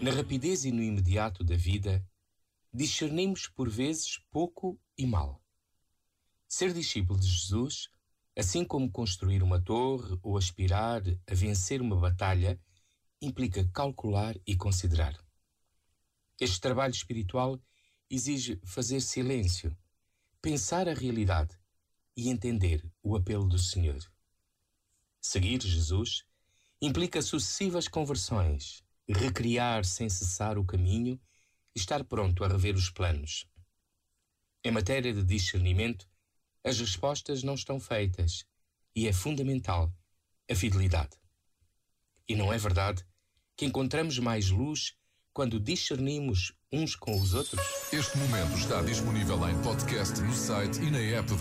Na rapidez e no imediato da vida, discernimos por vezes pouco e mal. Ser discípulo de Jesus, assim como construir uma torre ou aspirar a vencer uma batalha, implica calcular e considerar. Este trabalho espiritual exige fazer silêncio, pensar a realidade e entender o apelo do Senhor. Seguir Jesus implica sucessivas conversões, recriar sem cessar o caminho e estar pronto a rever os planos. Em matéria de discernimento, as respostas não estão feitas e é fundamental a fidelidade. E não é verdade que encontramos mais luz quando discernimos uns com os outros? Este momento está disponível em podcast no site e na app da